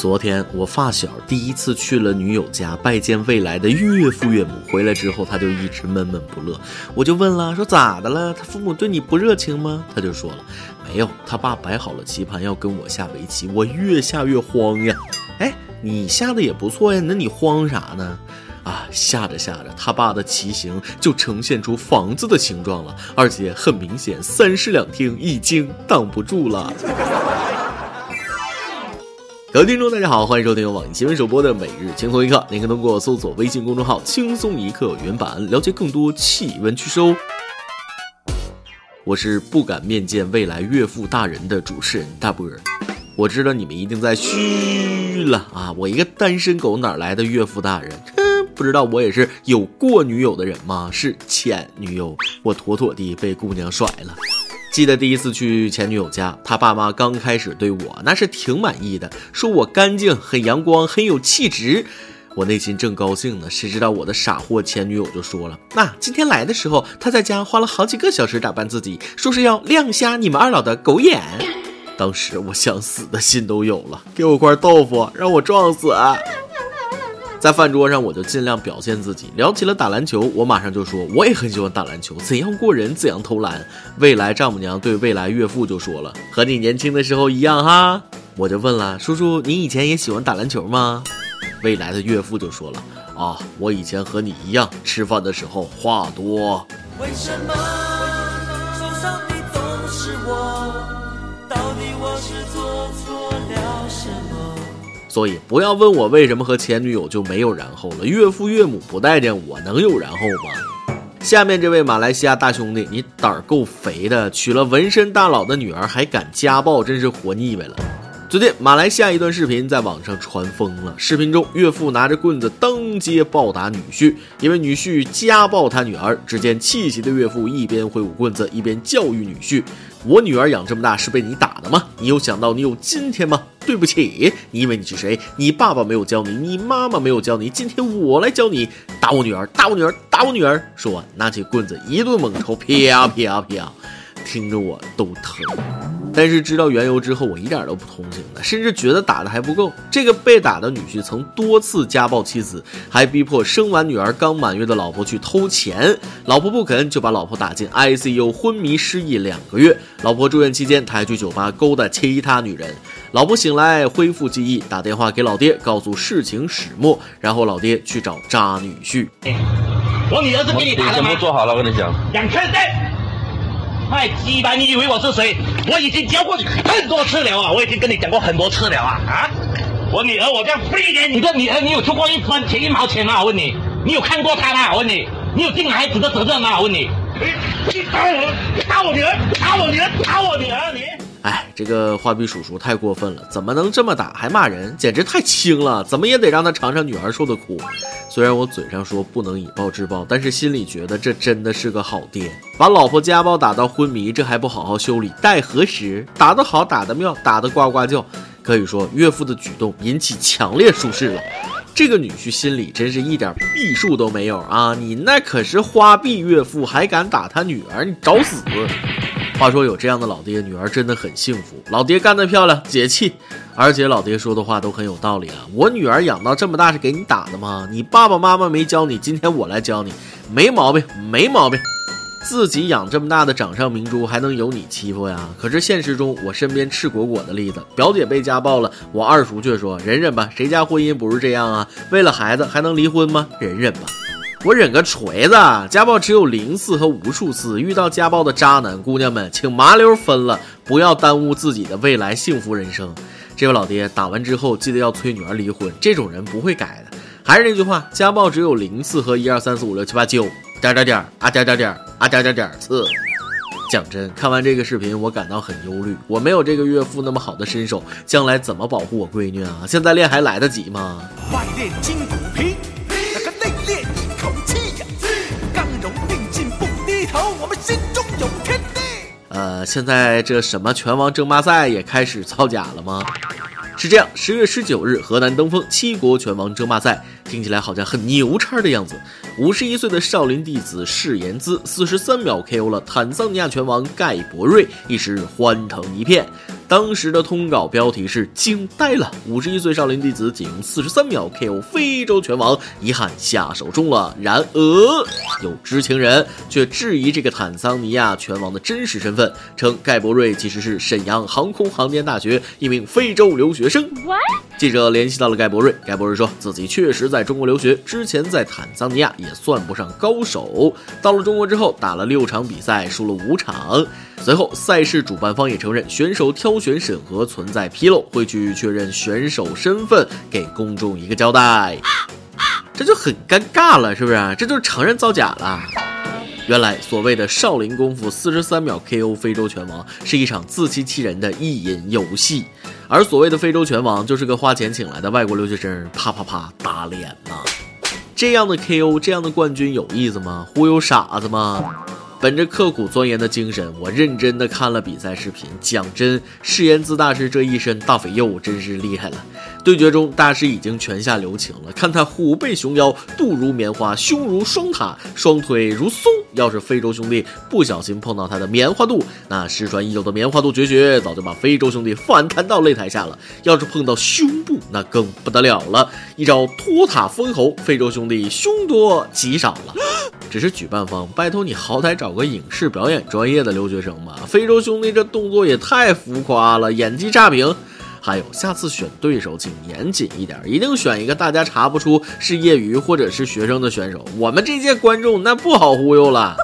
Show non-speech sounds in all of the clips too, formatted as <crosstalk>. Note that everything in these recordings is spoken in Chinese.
昨天我发小第一次去了女友家拜见未来的岳父岳母，回来之后他就一直闷闷不乐。我就问了，说咋的了？他父母对你不热情吗？他就说了，没有，他爸摆好了棋盘要跟我下围棋，我越下越慌呀。哎，你下的也不错呀，那你慌啥呢？啊，下着下着，他爸的棋形就呈现出房子的形状了，而且很明显，三室两厅已经挡不住了。各位听众，大家好，欢迎收听由网易新闻首播的每日轻松一刻。您可以通过搜索微信公众号“轻松一刻”原版了解更多气温趋势哦。我是不敢面见未来岳父大人的主持人大波儿。我知道你们一定在嘘了啊！我一个单身狗哪来的岳父大人？不知道我也是有过女友的人吗？是前女友，我妥妥地被姑娘甩了。记得第一次去前女友家，她爸妈刚开始对我那是挺满意的，说我干净、很阳光、很有气质。我内心正高兴呢，谁知道我的傻货前女友就说了：“那今天来的时候，她在家花了好几个小时打扮自己，说是要亮瞎你们二老的狗眼。”当时我想死的心都有了，给我块豆腐，让我撞死。在饭桌上，我就尽量表现自己，聊起了打篮球。我马上就说，我也很喜欢打篮球，怎样过人，怎样投篮。未来丈母娘对未来岳父就说了，和你年轻的时候一样哈。我就问了，叔叔，你以前也喜欢打篮球吗？未来的岳父就说了，啊，我以前和你一样，吃饭的时候话多。为什么受伤的总是我？到底我是做错了什么？所以不要问我为什么和前女友就没有然后了。岳父岳母不待见我，能有然后吗？下面这位马来西亚大兄弟，你胆儿够肥的，娶了纹身大佬的女儿还敢家暴，真是活腻歪了。最近马来西亚一段视频在网上传疯了，视频中岳父拿着棍子当街暴打女婿，因为女婿家暴他女儿。只见气急的岳父一边挥舞棍子，一边教育女婿。我女儿养这么大是被你打的吗？你有想到你有今天吗？对不起，你以为你是谁？你爸爸没有教你，你妈妈没有教你，今天我来教你。打我女儿，打我女儿，打我女儿！说完，拿起棍子一顿猛抽，啪啪啪，听着我都疼。但是知道缘由之后，我一点都不同情他，甚至觉得打的还不够。这个被打的女婿曾多次家暴妻子，还逼迫生完女儿刚满月的老婆去偷钱，老婆不肯，就把老婆打进 ICU，昏迷失忆两个月。老婆住院期间，他还去酒吧勾搭其他女人。老婆醒来恢复记忆，打电话给老爹，告诉事情始末，然后老爹去找渣女婿。我女儿是给你打的吗？全部做好了，我跟你讲。两千三。卖鸡巴！你以为我是谁？我已经教过你很多次了啊！我已经跟你讲过很多次了啊！啊！我女儿，我这样不理解你的女儿，你有出过一分钱一毛钱吗？我问你，你有看过她吗？我问你，你有尽孩子的责任吗？我问你，你打我，你打我女儿，打我女儿，打我女儿，你！哎，这个花臂叔叔太过分了，怎么能这么打还骂人，简直太轻了！怎么也得让他尝尝女儿受的苦。虽然我嘴上说不能以暴制暴，但是心里觉得这真的是个好爹，把老婆家暴打到昏迷，这还不好好修理，待何时？打得好，打得妙，打得呱呱叫。可以说岳父的举动引起强烈舒适了，这个女婿心里真是一点避数都没有啊！你那可是花臂岳父，还敢打他女儿，你找死！话说有这样的老爹，女儿真的很幸福。老爹干得漂亮，解气。而且老爹说的话都很有道理啊。我女儿养到这么大是给你打的吗？你爸爸妈妈没教你，今天我来教你，没毛病，没毛病。自己养这么大的掌上明珠，还能有你欺负呀？可是现实中，我身边赤果果的例子，表姐被家暴了，我二叔却说忍忍吧，谁家婚姻不是这样啊？为了孩子还能离婚吗？忍忍吧。我忍个锤子！家暴只有零次和无数次，遇到家暴的渣男姑娘们，请麻溜分了，不要耽误自己的未来幸福人生。这位老爹打完之后，记得要催女儿离婚，这种人不会改的。还是那句话，家暴只有零次和一二三四五六七八九点点点啊点点点啊点点点次。讲真，看完这个视频，我感到很忧虑。我没有这个岳父那么好的身手，将来怎么保护我闺女啊？现在练还来得及吗？外练筋骨皮。心中有天地呃，现在这什么拳王争霸赛也开始造假了吗？是这样，十月十九日，河南登封七国拳王争霸赛，听起来好像很牛叉的样子。五十一岁的少林弟子释延资，四十三秒 KO 了坦桑尼亚拳王盖博瑞，一时欢腾一片。当时的通稿标题是“惊呆了”，五十一岁少林弟子仅用四十三秒 KO 非洲拳王，遗憾下手中了。然而，有知情人却质疑这个坦桑尼亚拳王的真实身份，称盖博瑞其实是沈阳航空航天大学一名非洲留学生。记者联系到了盖博瑞，盖博瑞说自己确实在中国留学，之前在坦桑尼亚也算不上高手，到了中国之后打了六场比赛，输了五场。随后，赛事主办方也承认选手挑选审核存在纰漏，会去确认选手身份，给公众一个交代。这就很尴尬了，是不是？这就是承认造假了。原来所谓的少林功夫四十三秒 KO 非洲拳王是一场自欺欺人的意淫游戏，而所谓的非洲拳王就是个花钱请来的外国留学生，啪啪啪打脸呐！这样的 KO，这样的冠军有意思吗？忽悠傻子吗？本着刻苦钻研的精神，我认真的看了比赛视频。讲真，誓言姿大师这一身大肥肉真是厉害了。对决中，大师已经拳下留情了。看他虎背熊腰，肚如棉花，胸如双塔，双腿如松。要是非洲兄弟不小心碰到他的棉花肚，那失传已久的棉花肚绝学早就把非洲兄弟反弹到擂台下了。要是碰到胸部，那更不得了了，一招托塔封喉，非洲兄弟凶多吉少了。只是举办方，拜托你好歹找个影视表演专业的留学生吧。非洲兄弟这动作也太浮夸了，演技差评。还有，下次选对手请严谨一点，一定选一个大家查不出是业余或者是学生的选手。我们这届观众那不好忽悠了，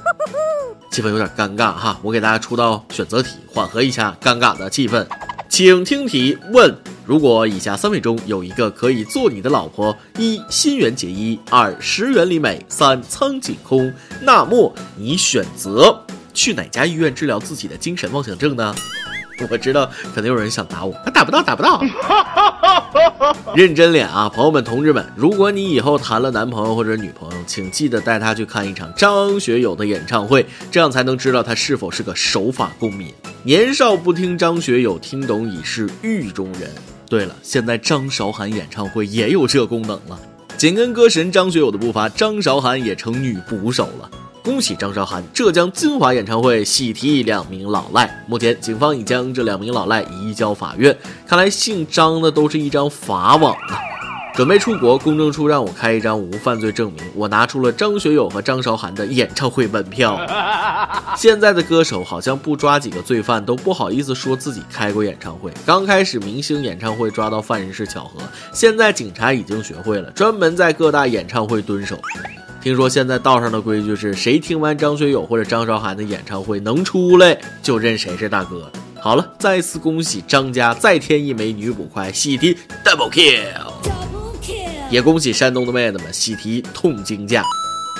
气氛有点尴尬哈。我给大家出道选择题，缓和一下尴尬的气氛。请听题：问，如果以下三位中有一个可以做你的老婆：一、新垣结衣；二、石原里美；三、苍井空，那么你选择去哪家医院治疗自己的精神妄想症呢？我知道，肯定有人想打我，打不到，打不到。<laughs> 认真脸啊，朋友们、同志们，如果你以后谈了男朋友或者女朋友，请记得带他去看一场张学友的演唱会，这样才能知道他是否是个守法公民。年少不听张学友，听懂已是狱中人。对了，现在张韶涵演唱会也有这功能了，紧跟歌神张学友的步伐，张韶涵也成女捕手了。恭喜张韶涵！浙江金华演唱会喜提两名老赖，目前警方已将这两名老赖移交法院。看来姓张的都是一张法网啊！准备出国，公证处让我开一张无犯罪证明，我拿出了张学友和张韶涵的演唱会门票。<laughs> 现在的歌手好像不抓几个罪犯都不好意思说自己开过演唱会。刚开始明星演唱会抓到犯人是巧合，现在警察已经学会了，专门在各大演唱会蹲守。听说现在道上的规矩是谁听完张学友或者张韶涵的演唱会能出来，就认谁是大哥。好了，再次恭喜张家再添一枚女捕快，喜提 double kill。也恭喜山东的妹子们喜提痛经假。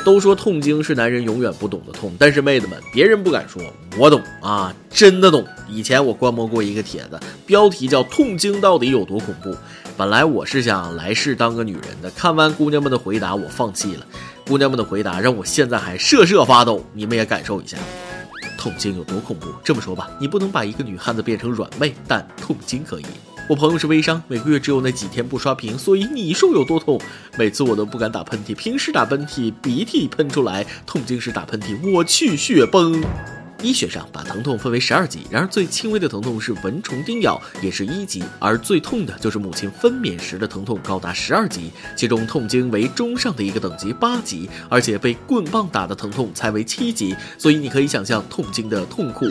都说痛经是男人永远不懂的痛，但是妹子们，别人不敢说，我懂啊，真的懂。以前我观摩过一个帖子，标题叫“痛经到底有多恐怖”。本来我是想来世当个女人的，看完姑娘们的回答，我放弃了。姑娘们的回答让我现在还瑟瑟发抖，你们也感受一下，痛经有多恐怖。这么说吧，你不能把一个女汉子变成软妹，但痛经可以。我朋友是微商，每个月只有那几天不刷屏，所以你说有多痛？每次我都不敢打喷嚏，平时打喷嚏鼻涕喷出来，痛经时打喷嚏我去血崩。医学上把疼痛分为十二级，然而最轻微的疼痛是蚊虫叮咬，也是一级，而最痛的就是母亲分娩时的疼痛，高达十二级，其中痛经为中上的一个等级八级，而且被棍棒打的疼痛才为七级，所以你可以想象痛经的痛苦。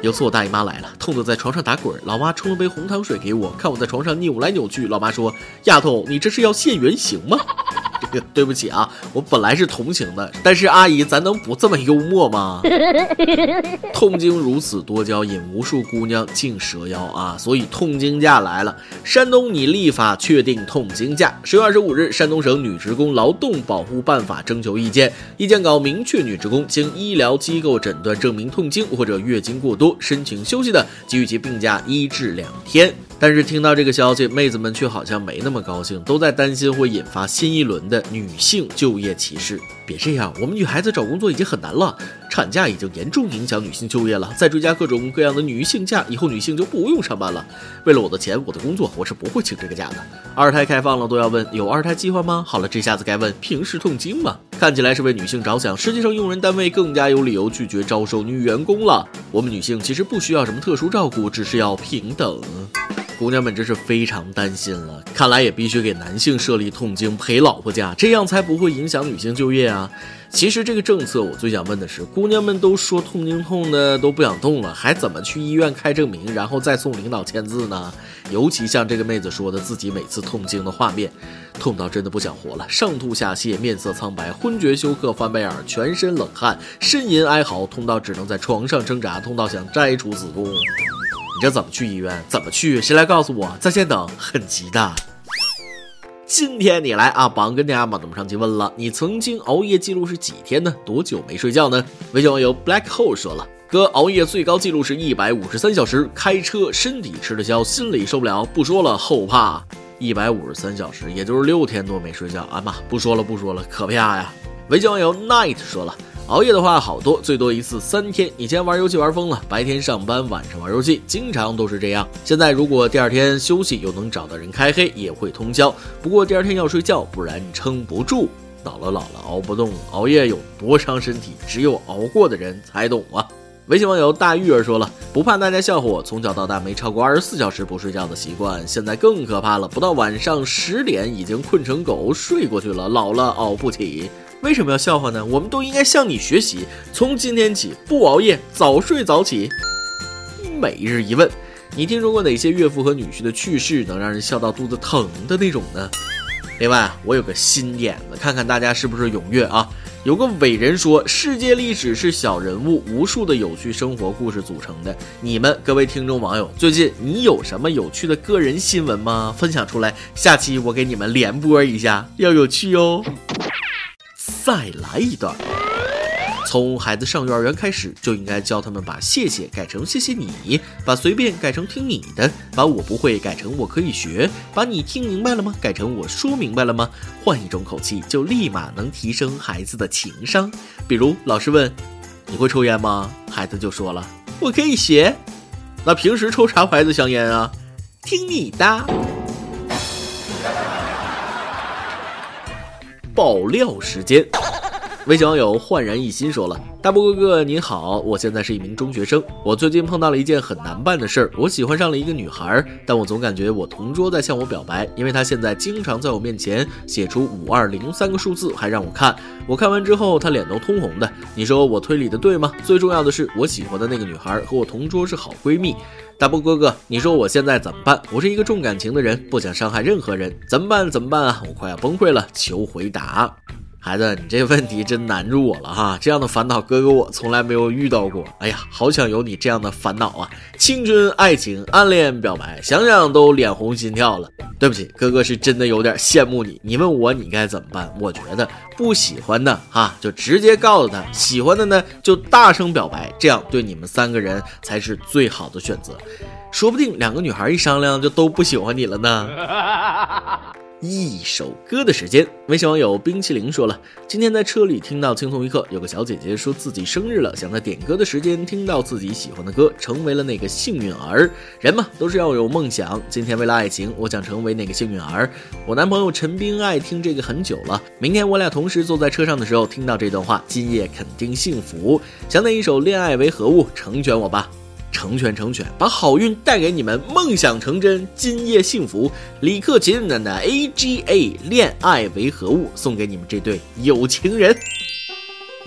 有次我大姨妈来了，痛得在床上打滚，老妈冲了杯红糖水给我，看我在床上扭来扭去，老妈说：“丫头，你这是要现原形吗？” <laughs> 对不起啊，我本来是同情的，但是阿姨，咱能不这么幽默吗？<laughs> 痛经如此多娇，引无数姑娘竞蛇腰啊！所以痛经假来了，山东拟立法确定痛经假。十月二十五日，山东省女职工劳动保护办法征求意见，意见稿明确，女职工经医疗机构诊断证明痛经或者月经过多，申请休息的，给予其病假一至两天。但是听到这个消息，妹子们却好像没那么高兴，都在担心会引发新一轮的女性就业歧视。别这样，我们女孩子找工作已经很难了，产假已经严重影响女性就业了。再追加各种各样的女性假，以后女性就不用上班了。为了我的钱，我的工作，我是不会请这个假的。二胎开放了，都要问有二胎计划吗？好了，这下子该问平时痛经吗？看起来是为女性着想，实际上用人单位更加有理由拒绝招收女员工了。我们女性其实不需要什么特殊照顾，只是要平等。姑娘们真是非常担心了，看来也必须给男性设立痛经陪老婆假，这样才不会影响女性就业啊。其实这个政策，我最想问的是，姑娘们都说痛经痛的都不想动了，还怎么去医院开证明，然后再送领导签字呢？尤其像这个妹子说的，自己每次痛经的画面，痛到真的不想活了，上吐下泻，面色苍白，昏厥休克，翻白眼，全身冷汗，呻吟哀嚎，痛到只能在床上挣扎，痛到想摘除子宫。你这怎么去医院？怎么去？谁来告诉我？在线等，很急的。今天你来啊，榜跟大家马上上去问了，你曾经熬夜记录是几天呢？多久没睡觉呢？微信网友 Black Hole 说了，哥熬夜最高记录是一百五十三小时，开车身体吃得消，心里受不了，不说了，后怕。一百五十三小时，也就是六天多没睡觉啊妈，不说了不说了，可怕呀。微信网友 Night 说了。熬夜的话好多，最多一次三天。以前玩游戏玩疯了，白天上班，晚上玩游戏，经常都是这样。现在如果第二天休息又能找到人开黑，也会通宵。不过第二天要睡觉，不然撑不住。老了老了熬不动，熬夜有多伤身体，只有熬过的人才懂啊。微信网友大玉儿说了，不怕大家笑话我，从小到大没超过二十四小时不睡觉的习惯。现在更可怕了，不到晚上十点已经困成狗睡过去了，老了熬不起。为什么要笑话呢？我们都应该向你学习，从今天起不熬夜，早睡早起。每日一问：你听说过哪些岳父和女婿的趣事能让人笑到肚子疼的那种呢？另外，我有个新点子，看看大家是不是踊跃啊？有个伟人说，世界历史是小人物无数的有趣生活故事组成的。你们各位听众网友，最近你有什么有趣的个人新闻吗？分享出来，下期我给你们连播一下，要有趣哦。再来一段。从孩子上幼儿园开始，就应该教他们把谢谢改成谢谢你，把随便改成听你的，把我不会改成我可以学，把你听明白了吗？改成我说明白了吗？换一种口气，就立马能提升孩子的情商。比如老师问你会抽烟吗？孩子就说了我可以学。那平时抽啥牌子香烟啊？听你的。爆料时间，微信网友焕然一新说了：“大波哥哥你好，我现在是一名中学生，我最近碰到了一件很难办的事儿，我喜欢上了一个女孩，但我总感觉我同桌在向我表白，因为她现在经常在我面前写出五二零三个数字，还让我看，我看完之后她脸都通红的。你说我推理的对吗？最重要的是，我喜欢的那个女孩和我同桌是好闺蜜。大波哥哥，你说我现在怎么办？我是一个重感情的人，不想伤害任何人，怎么办？怎么办啊？我快要崩溃了，求回答。孩子，你这问题真难住我了哈！这样的烦恼，哥哥我从来没有遇到过。哎呀，好想有你这样的烦恼啊！青春、爱情、暗恋、表白，想想都脸红心跳了。对不起，哥哥是真的有点羡慕你。你问我你该怎么办？我觉得不喜欢的哈，就直接告诉他；喜欢的呢，就大声表白，这样对你们三个人才是最好的选择。说不定两个女孩一商量，就都不喜欢你了呢。<laughs> 一首歌的时间，微信网友冰淇淋说了，今天在车里听到轻松一刻，有个小姐姐说自己生日了，想在点歌的时间听到自己喜欢的歌，成为了那个幸运儿。人嘛，都是要有梦想。今天为了爱情，我想成为那个幸运儿。我男朋友陈斌爱听这个很久了。明天我俩同时坐在车上的时候，听到这段话，今夜肯定幸福。想点一首《恋爱为何物》，成全我吧。成全成全，把好运带给你们，梦想成真，今夜幸福。李克勤的 A G A，恋爱为何物？送给你们这对有情人。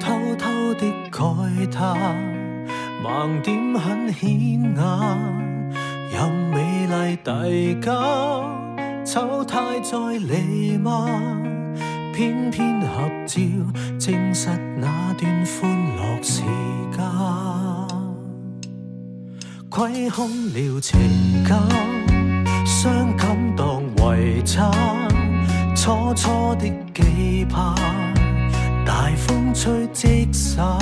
偷偷的慨叹，盲点很显眼，任美丽。递交，丑态在弥漫，偏偏合照证实那段欢乐时间，亏空了情感，伤感当遗产，初初的期盼，大风吹即散，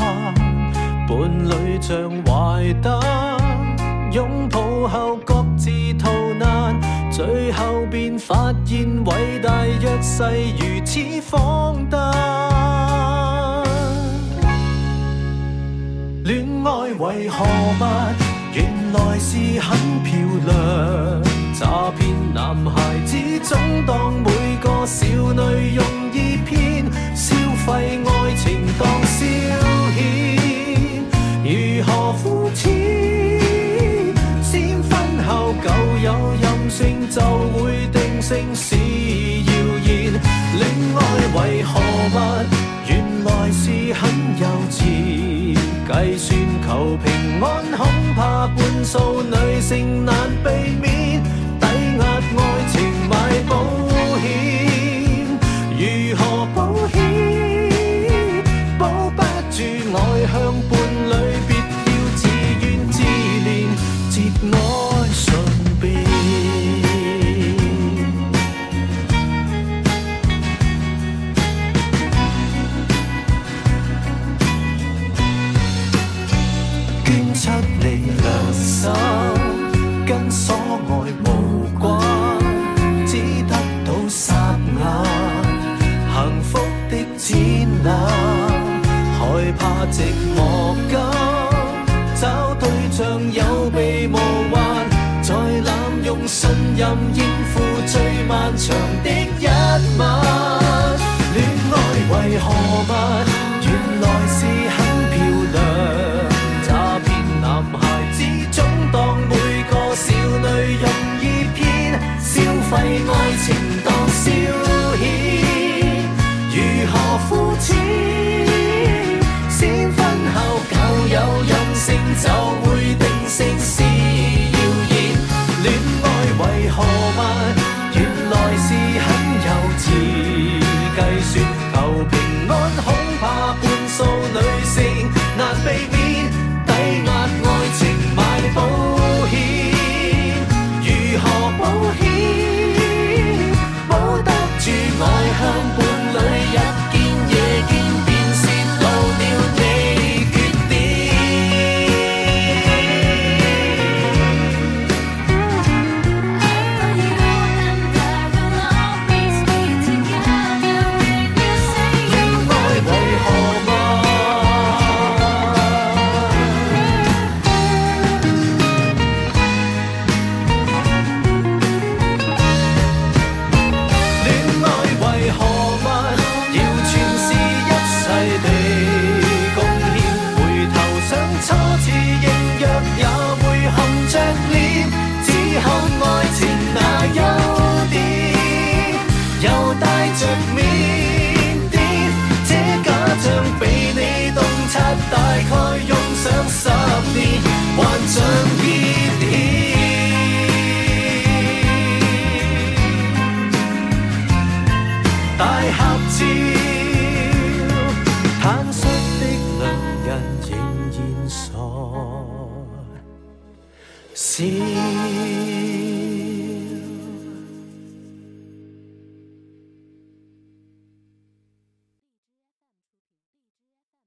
伴侣像坏蛋，拥抱后各自逃难，最后便发现伟大若世如此荒诞。恋爱为何物？原来是很漂亮。诈骗男孩子总当每个少女容易骗，消费爱情当消遣，如何肤浅？先婚后旧有任性就会定性是谣言，恋爱为何物？原来是很幼稚，计算求平安，恐怕半数女性难避的展覽，害怕寂寞間找对象有备无患，在滥用信任应付最漫长的一晚。恋爱为何物？原来是很漂亮。诈骗男孩子总当每个少女容易骗，消费爱情当消遣，夫妻着缅甸，这假象被你洞察，大概用上十年，还像